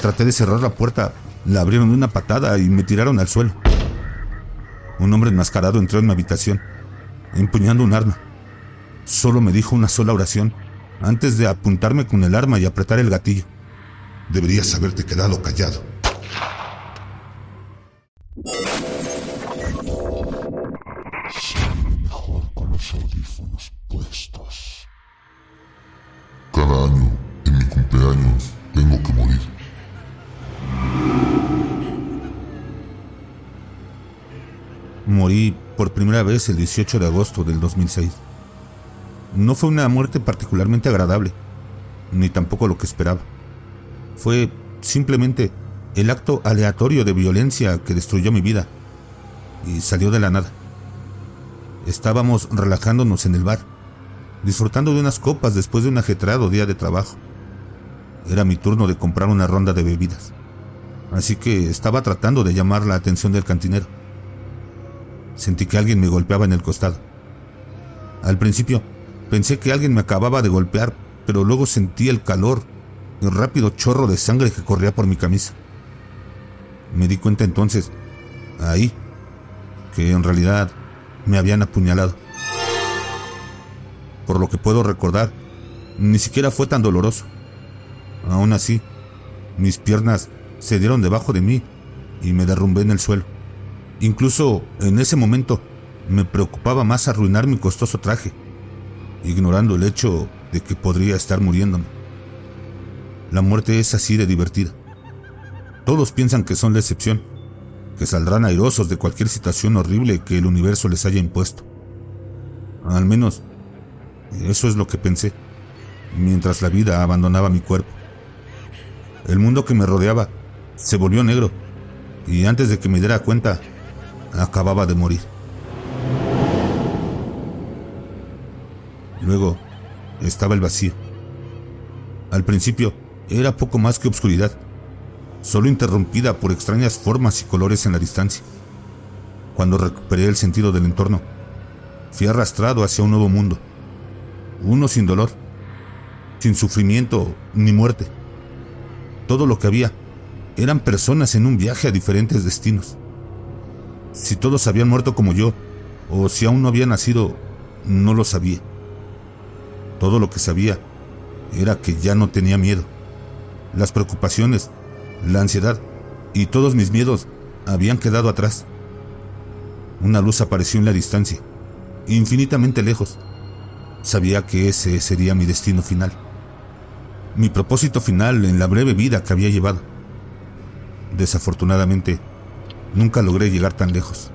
traté de cerrar la puerta, la abrieron de una patada y me tiraron al suelo. Un hombre enmascarado entró en mi habitación, empuñando un arma. Solo me dijo una sola oración antes de apuntarme con el arma y apretar el gatillo. Deberías haberte quedado callado. Vez el 18 de agosto del 2006. No fue una muerte particularmente agradable, ni tampoco lo que esperaba. Fue simplemente el acto aleatorio de violencia que destruyó mi vida y salió de la nada. Estábamos relajándonos en el bar, disfrutando de unas copas después de un ajetrado día de trabajo. Era mi turno de comprar una ronda de bebidas, así que estaba tratando de llamar la atención del cantinero. Sentí que alguien me golpeaba en el costado. Al principio pensé que alguien me acababa de golpear, pero luego sentí el calor el rápido chorro de sangre que corría por mi camisa. Me di cuenta entonces, ahí, que en realidad me habían apuñalado. Por lo que puedo recordar, ni siquiera fue tan doloroso. Aún así, mis piernas se dieron debajo de mí y me derrumbé en el suelo. Incluso en ese momento me preocupaba más arruinar mi costoso traje, ignorando el hecho de que podría estar muriéndome. La muerte es así de divertida. Todos piensan que son la excepción, que saldrán airosos de cualquier situación horrible que el universo les haya impuesto. Al menos, eso es lo que pensé, mientras la vida abandonaba mi cuerpo. El mundo que me rodeaba se volvió negro, y antes de que me diera cuenta, acababa de morir. Luego estaba el vacío. Al principio era poco más que obscuridad, solo interrumpida por extrañas formas y colores en la distancia. Cuando recuperé el sentido del entorno, fui arrastrado hacia un nuevo mundo, uno sin dolor, sin sufrimiento ni muerte. Todo lo que había eran personas en un viaje a diferentes destinos. Si todos habían muerto como yo, o si aún no había nacido, no lo sabía. Todo lo que sabía era que ya no tenía miedo. Las preocupaciones, la ansiedad y todos mis miedos habían quedado atrás. Una luz apareció en la distancia, infinitamente lejos. Sabía que ese sería mi destino final. Mi propósito final en la breve vida que había llevado. Desafortunadamente, nunca logré llegar tan lejos.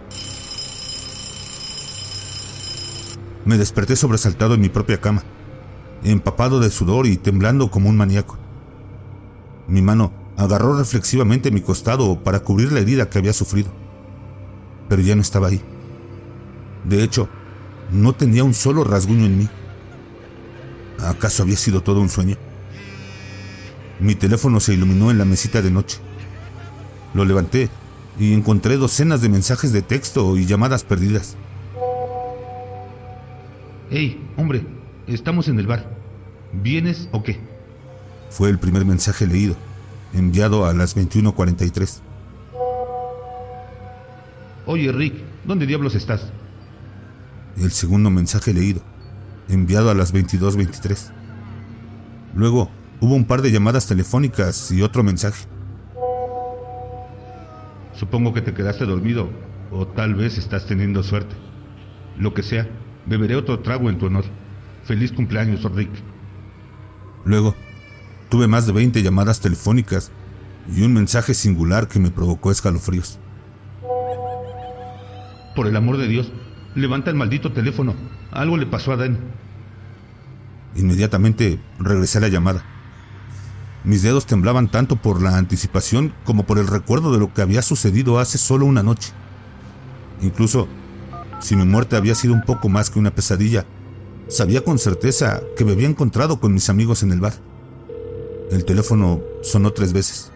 Me desperté sobresaltado en mi propia cama, empapado de sudor y temblando como un maníaco. Mi mano agarró reflexivamente mi costado para cubrir la herida que había sufrido, pero ya no estaba ahí. De hecho, no tenía un solo rasguño en mí. ¿Acaso había sido todo un sueño? Mi teléfono se iluminó en la mesita de noche. Lo levanté y encontré docenas de mensajes de texto y llamadas perdidas. Hey, hombre, estamos en el bar. ¿Vienes o qué? Fue el primer mensaje leído, enviado a las 21:43. Oye, Rick, ¿dónde diablos estás? El segundo mensaje leído, enviado a las 22:23. Luego hubo un par de llamadas telefónicas y otro mensaje. Supongo que te quedaste dormido o tal vez estás teniendo suerte. Lo que sea, beberé otro trago en tu honor. Feliz cumpleaños, Rick. Luego, tuve más de 20 llamadas telefónicas y un mensaje singular que me provocó escalofríos. Por el amor de Dios, levanta el maldito teléfono. Algo le pasó a Dan. Inmediatamente regresé a la llamada. Mis dedos temblaban tanto por la anticipación como por el recuerdo de lo que había sucedido hace solo una noche. Incluso, si mi muerte había sido un poco más que una pesadilla, sabía con certeza que me había encontrado con mis amigos en el bar. El teléfono sonó tres veces.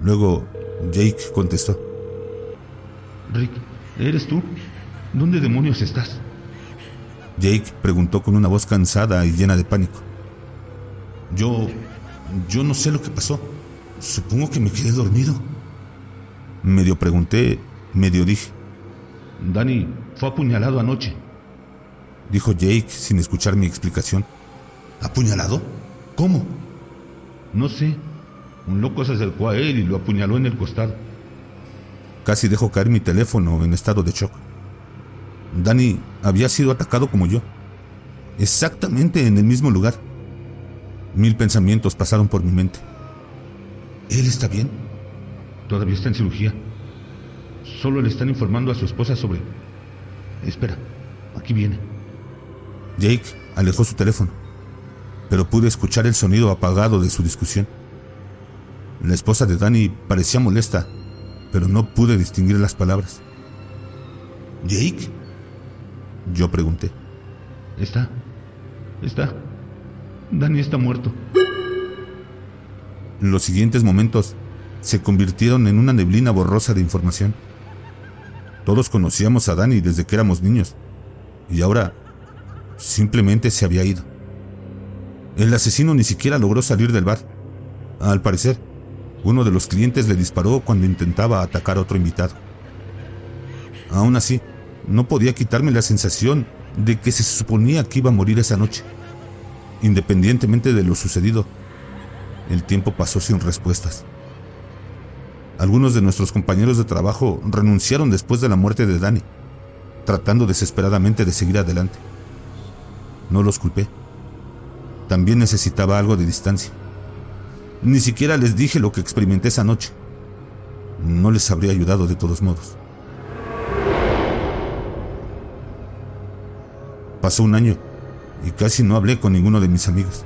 Luego, Jake contestó. Rick, ¿eres tú? ¿Dónde demonios estás? Jake preguntó con una voz cansada y llena de pánico. Yo... yo no sé lo que pasó. Supongo que me quedé dormido. Medio pregunté, medio dije. Danny fue apuñalado anoche. Dijo Jake sin escuchar mi explicación. ¿Apuñalado? ¿Cómo? No sé. Un loco se acercó a él y lo apuñaló en el costado. Casi dejó caer mi teléfono en estado de shock. Danny había sido atacado como yo. Exactamente en el mismo lugar. Mil pensamientos pasaron por mi mente. ¿Él está bien? Todavía está en cirugía. Solo le están informando a su esposa sobre... Espera, aquí viene. Jake alejó su teléfono, pero pude escuchar el sonido apagado de su discusión. La esposa de Danny parecía molesta, pero no pude distinguir las palabras. ¿Jake? Yo pregunté. Está. Está. Danny está muerto. Los siguientes momentos se convirtieron en una neblina borrosa de información. Todos conocíamos a Danny desde que éramos niños, y ahora simplemente se había ido. El asesino ni siquiera logró salir del bar. Al parecer, uno de los clientes le disparó cuando intentaba atacar a otro invitado. Aún así, no podía quitarme la sensación de que se suponía que iba a morir esa noche. Independientemente de lo sucedido, el tiempo pasó sin respuestas. Algunos de nuestros compañeros de trabajo renunciaron después de la muerte de Danny, tratando desesperadamente de seguir adelante. No los culpé. También necesitaba algo de distancia. Ni siquiera les dije lo que experimenté esa noche. No les habría ayudado de todos modos. Pasó un año y casi no hablé con ninguno de mis amigos.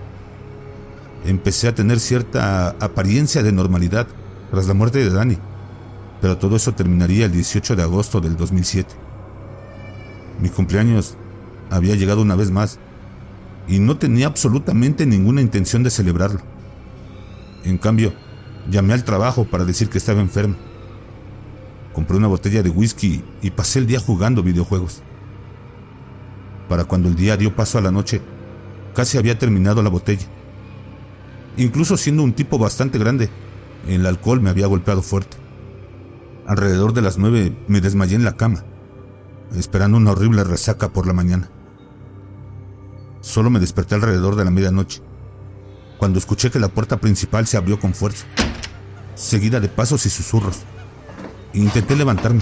Empecé a tener cierta apariencia de normalidad tras la muerte de Danny, pero todo eso terminaría el 18 de agosto del 2007. Mi cumpleaños había llegado una vez más y no tenía absolutamente ninguna intención de celebrarlo. En cambio, llamé al trabajo para decir que estaba enfermo. Compré una botella de whisky y pasé el día jugando videojuegos. Para cuando el día dio paso a la noche, casi había terminado la botella. Incluso siendo un tipo bastante grande, el alcohol me había golpeado fuerte. Alrededor de las nueve me desmayé en la cama, esperando una horrible resaca por la mañana. Solo me desperté alrededor de la medianoche, cuando escuché que la puerta principal se abrió con fuerza, seguida de pasos y susurros. Intenté levantarme.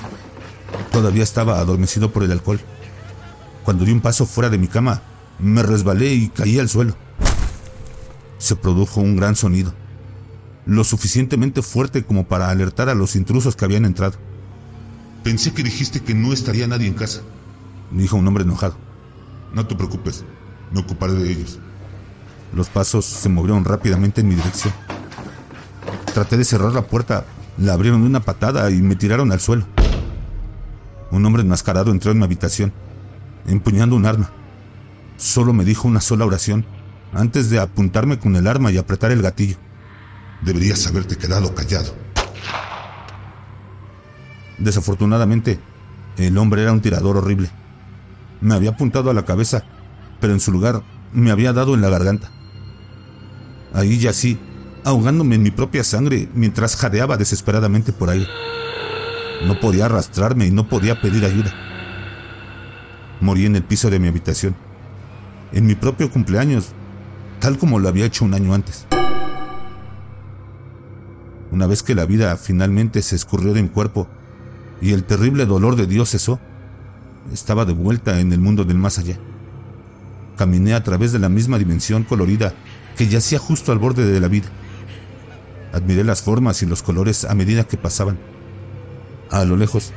Todavía estaba adormecido por el alcohol. Cuando di un paso fuera de mi cama, me resbalé y caí al suelo. Se produjo un gran sonido, lo suficientemente fuerte como para alertar a los intrusos que habían entrado. Pensé que dijiste que no estaría nadie en casa, dijo un hombre enojado. No te preocupes, me ocuparé de ellos. Los pasos se movieron rápidamente en mi dirección. Traté de cerrar la puerta, la abrieron de una patada y me tiraron al suelo. Un hombre enmascarado entró en mi habitación, empuñando un arma. Solo me dijo una sola oración antes de apuntarme con el arma y apretar el gatillo. Deberías haberte quedado callado. Desafortunadamente, el hombre era un tirador horrible. Me había apuntado a la cabeza, pero en su lugar me había dado en la garganta. Ahí yací, ahogándome en mi propia sangre mientras jadeaba desesperadamente por ahí. No podía arrastrarme y no podía pedir ayuda. Morí en el piso de mi habitación, en mi propio cumpleaños, tal como lo había hecho un año antes. Una vez que la vida finalmente se escurrió de mi cuerpo y el terrible dolor de Dios cesó, estaba de vuelta en el mundo del más allá. Caminé a través de la misma dimensión colorida que yacía justo al borde de la vida. Admiré las formas y los colores a medida que pasaban. A lo lejos,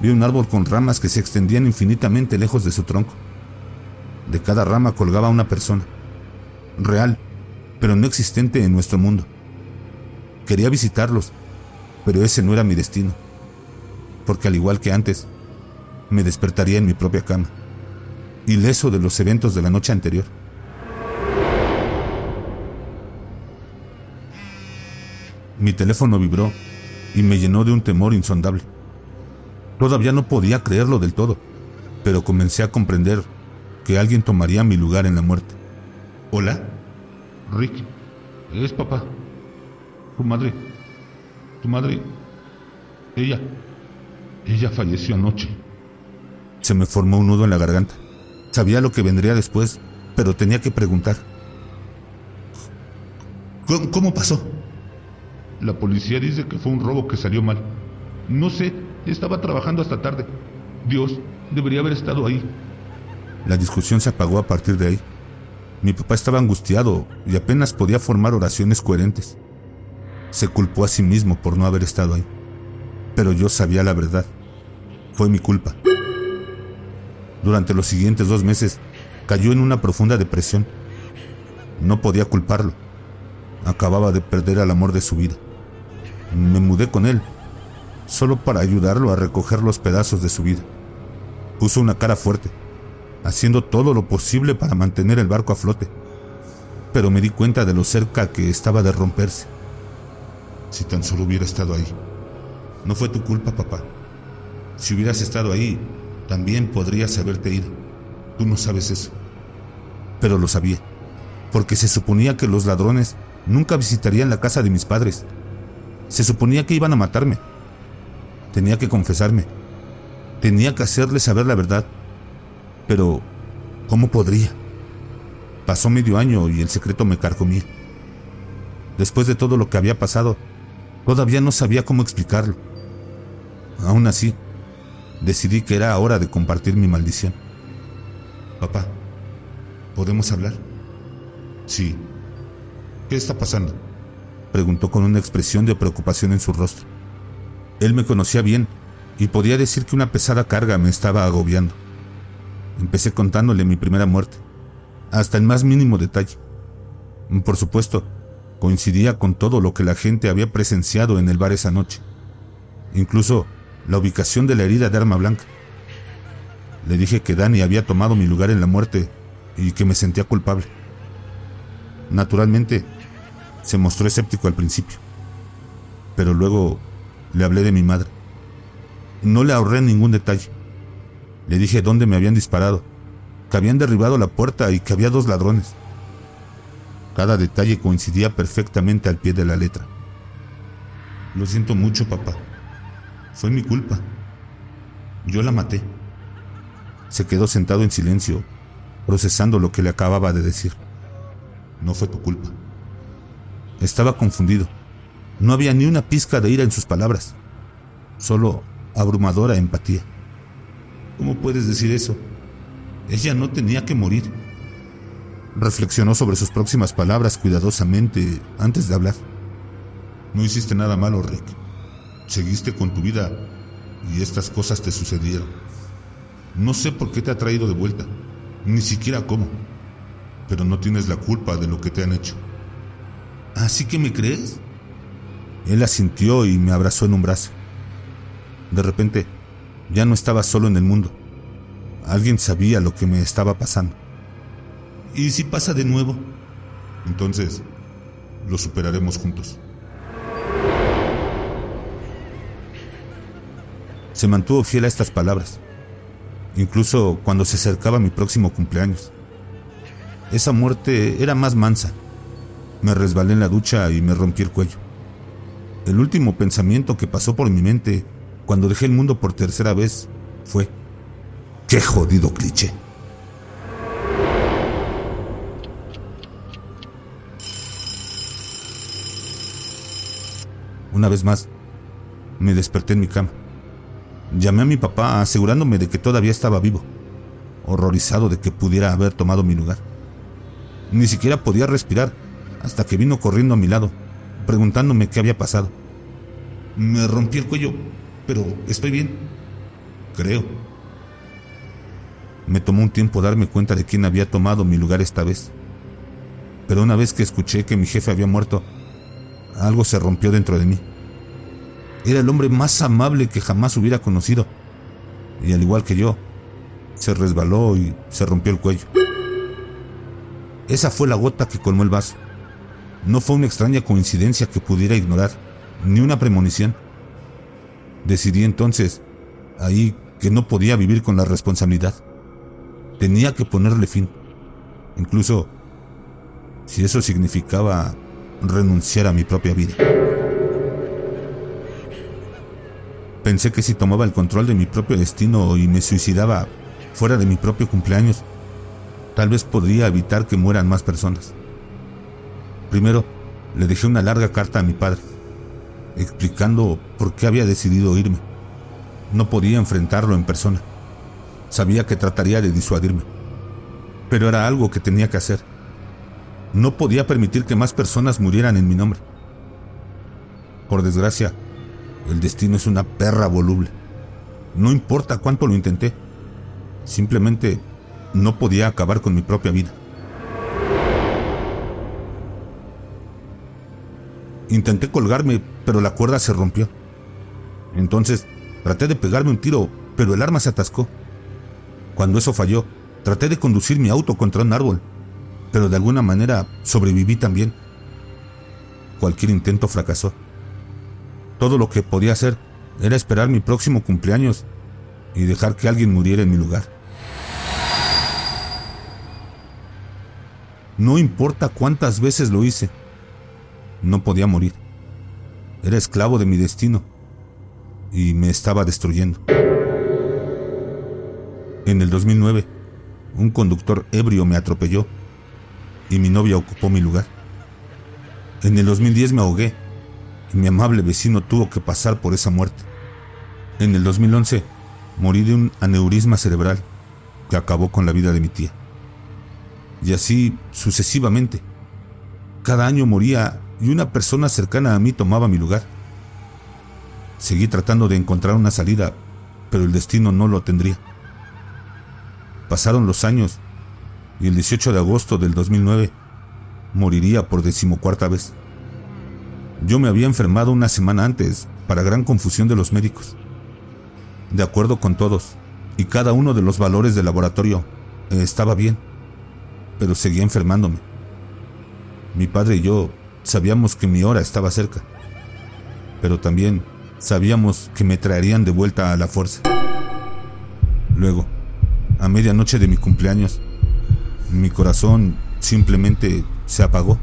vi un árbol con ramas que se extendían infinitamente lejos de su tronco. De cada rama colgaba una persona, real, pero no existente en nuestro mundo. Quería visitarlos, pero ese no era mi destino, porque al igual que antes, me despertaría en mi propia cama, ileso de los eventos de la noche anterior. Mi teléfono vibró y me llenó de un temor insondable. Todavía no podía creerlo del todo, pero comencé a comprender que alguien tomaría mi lugar en la muerte. ¿Hola? Rick, es papá. Tu madre, tu madre, ella, ella falleció anoche. Se me formó un nudo en la garganta. Sabía lo que vendría después, pero tenía que preguntar. ¿Cómo, pasó? La policía dice que fue un robo que salió mal. No sé, estaba trabajando hasta tarde. Dios debería haber estado ahí. La discusión se apagó a partir de ahí. Mi papá estaba angustiado y apenas podía formar oraciones coherentes. Se culpó a sí mismo por no haber estado ahí. Pero yo sabía la verdad. Fue mi culpa. Durante los siguientes dos meses cayó en una profunda depresión. No podía culparlo. Acababa de perder al amor de su vida. Me mudé con él, solo para ayudarlo a recoger los pedazos de su vida. Puso una cara fuerte, haciendo todo lo posible para mantener el barco a flote. Pero me di cuenta de lo cerca que estaba de romperse. Si tan solo hubiera estado ahí. No fue tu culpa, papá. Si hubieras estado ahí, también podrías haberte ido. Tú no sabes eso. Pero lo sabía, porque se suponía que los ladrones nunca visitarían la casa de mis padres. Se suponía que iban a matarme. Tenía que confesarme. Tenía que hacerles saber la verdad. Pero, ¿cómo podría? Pasó medio año y el secreto me carcomía. Después de todo lo que había pasado, todavía no sabía cómo explicarlo. Aún así, decidí que era hora de compartir mi maldición. Papá, ¿podemos hablar? Sí. ¿Qué está pasando? Preguntó con una expresión de preocupación en su rostro. Él me conocía bien y podía decir que una pesada carga me estaba agobiando. Empecé contándole mi primera muerte, hasta el más mínimo detalle. Por supuesto, coincidía con todo lo que la gente había presenciado en el bar esa noche. Incluso la ubicación de la herida de arma blanca. Le dije que Dani había tomado mi lugar en la muerte y que me sentía culpable. Naturalmente, se mostró escéptico al principio, pero luego le hablé de mi madre. No le ahorré ningún detalle. Le dije dónde me habían disparado, que habían derribado la puerta y que había dos ladrones. Cada detalle coincidía perfectamente al pie de la letra. Lo siento mucho, papá. Fue mi culpa. Yo la maté. Se quedó sentado en silencio, procesando lo que le acababa de decir. No fue tu culpa. Estaba confundido. No había ni una pizca de ira en sus palabras, solo abrumadora empatía. ¿Cómo puedes decir eso? Ella no tenía que morir. Reflexionó sobre sus próximas palabras cuidadosamente antes de hablar. No hiciste nada malo, Rick. Seguiste con tu vida y estas cosas te sucedieron. No sé por qué te ha traído de vuelta, ni siquiera cómo, pero no tienes la culpa de lo que te han hecho. ¿Así que me crees? Él asintió y me abrazó en un brazo. De repente, ya no estaba solo en el mundo. Alguien sabía lo que me estaba pasando. ¿Y si pasa de nuevo? Entonces, lo superaremos juntos. Se mantuvo fiel a estas palabras, incluso cuando se acercaba mi próximo cumpleaños. Esa muerte era más mansa. Me resbalé en la ducha y me rompí el cuello. El último pensamiento que pasó por mi mente cuando dejé el mundo por tercera vez fue, ¡qué jodido cliché! Una vez más, me desperté en mi cama. Llamé a mi papá asegurándome de que todavía estaba vivo, horrorizado de que pudiera haber tomado mi lugar. Ni siquiera podía respirar hasta que vino corriendo a mi lado, preguntándome qué había pasado. Me rompí el cuello, pero estoy bien. Creo. Me tomó un tiempo darme cuenta de quién había tomado mi lugar esta vez. Pero una vez que escuché que mi jefe había muerto, algo se rompió dentro de mí. Era el hombre más amable que jamás hubiera conocido. Y al igual que yo, se resbaló y se rompió el cuello. Esa fue la gota que colmó el vaso. No fue una extraña coincidencia que pudiera ignorar, ni una premonición. Decidí entonces, ahí, que no podía vivir con la responsabilidad. Tenía que ponerle fin. Incluso si eso significaba renunciar a mi propia vida. Pensé que si tomaba el control de mi propio destino y me suicidaba fuera de mi propio cumpleaños, tal vez podría evitar que mueran más personas. Primero, le dejé una larga carta a mi padre, explicando por qué había decidido irme. No podía enfrentarlo en persona. Sabía que trataría de disuadirme, pero era algo que tenía que hacer. No podía permitir que más personas murieran en mi nombre. Por desgracia, el destino es una perra voluble. No importa cuánto lo intenté, simplemente no podía acabar con mi propia vida. Intenté colgarme, pero la cuerda se rompió. Entonces traté de pegarme un tiro, pero el arma se atascó. Cuando eso falló, traté de conducir mi auto contra un árbol, pero de alguna manera sobreviví también. Cualquier intento fracasó. Todo lo que podía hacer era esperar mi próximo cumpleaños y dejar que alguien muriera en mi lugar. No importa cuántas veces lo hice, no podía morir. Era esclavo de mi destino y me estaba destruyendo. En el 2009, un conductor ebrio me atropelló y mi novia ocupó mi lugar. En el 2010 me ahogué y mi amable vecino tuvo que pasar por esa muerte. En el 2011 morí de un aneurisma cerebral que acabó con la vida de mi tía. Y así sucesivamente. Cada año moría y una persona cercana a mí tomaba mi lugar. Seguí tratando de encontrar una salida, pero el destino no lo tendría. Pasaron los años y el 18 de agosto del 2009 moriría por decimocuarta vez. Yo me había enfermado una semana antes, para gran confusión de los médicos. De acuerdo con todos, y cada uno de los valores del laboratorio estaba bien, pero seguía enfermándome. Mi padre y yo sabíamos que mi hora estaba cerca, pero también sabíamos que me traerían de vuelta a la fuerza. Luego, a medianoche de mi cumpleaños, mi corazón simplemente se apagó.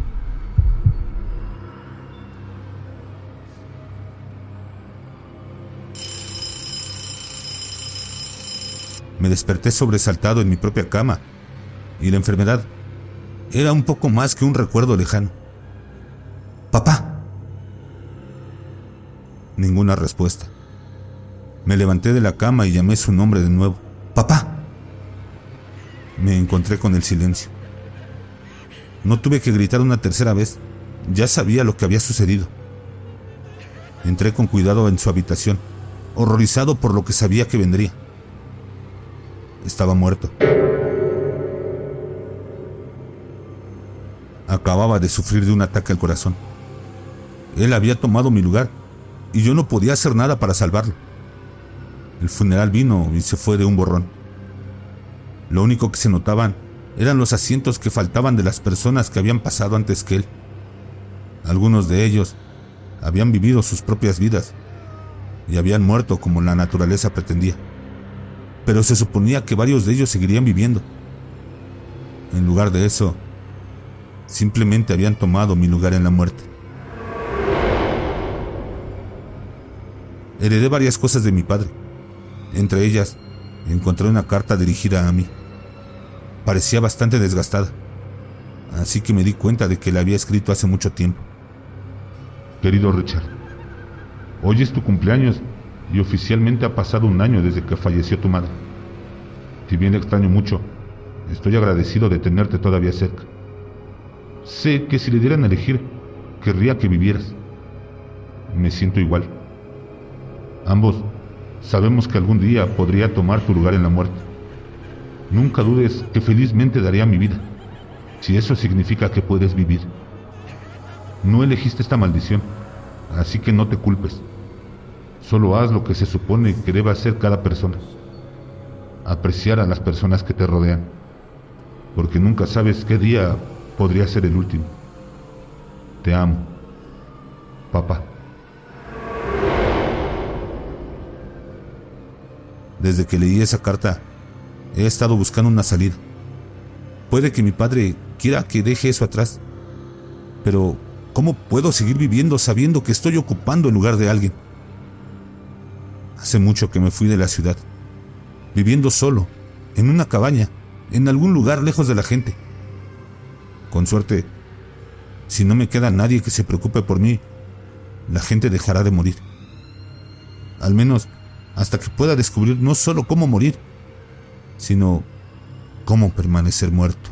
Me desperté sobresaltado en mi propia cama y la enfermedad era un poco más que un recuerdo lejano. Papá. Ninguna respuesta. Me levanté de la cama y llamé su nombre de nuevo. Papá me encontré con el silencio. No tuve que gritar una tercera vez, ya sabía lo que había sucedido. Entré con cuidado en su habitación, horrorizado por lo que sabía que vendría. Estaba muerto. Acababa de sufrir de un ataque al corazón. Él había tomado mi lugar y yo no podía hacer nada para salvarlo. El funeral vino y se fue de un borrón. Lo único que se notaban eran los asientos que faltaban de las personas que habían pasado antes que él. Algunos de ellos habían vivido sus propias vidas y habían muerto como la naturaleza pretendía. Pero se suponía que varios de ellos seguirían viviendo. En lugar de eso, simplemente habían tomado mi lugar en la muerte. Heredé varias cosas de mi padre. Entre ellas, encontré una carta dirigida a mí parecía bastante desgastada, así que me di cuenta de que la había escrito hace mucho tiempo. Querido Richard, hoy es tu cumpleaños y oficialmente ha pasado un año desde que falleció tu madre. Si bien extraño mucho, estoy agradecido de tenerte todavía cerca. Sé que si le dieran a elegir, querría que vivieras. Me siento igual. Ambos sabemos que algún día podría tomar tu lugar en la muerte. Nunca dudes que felizmente daría mi vida, si eso significa que puedes vivir. No elegiste esta maldición, así que no te culpes. Solo haz lo que se supone que debe hacer cada persona. Apreciar a las personas que te rodean, porque nunca sabes qué día podría ser el último. Te amo, papá. Desde que leí esa carta, He estado buscando una salida. Puede que mi padre quiera que deje eso atrás, pero ¿Cómo puedo seguir viviendo sabiendo que estoy ocupando el lugar de alguien? Hace mucho que me fui de la ciudad, viviendo solo, en una cabaña, en algún lugar lejos de la gente. Con suerte, si no me queda nadie que se preocupe por mí, la gente dejará de morir. Al menos hasta que pueda descubrir no solo cómo morir, sino cómo permanecer muerto.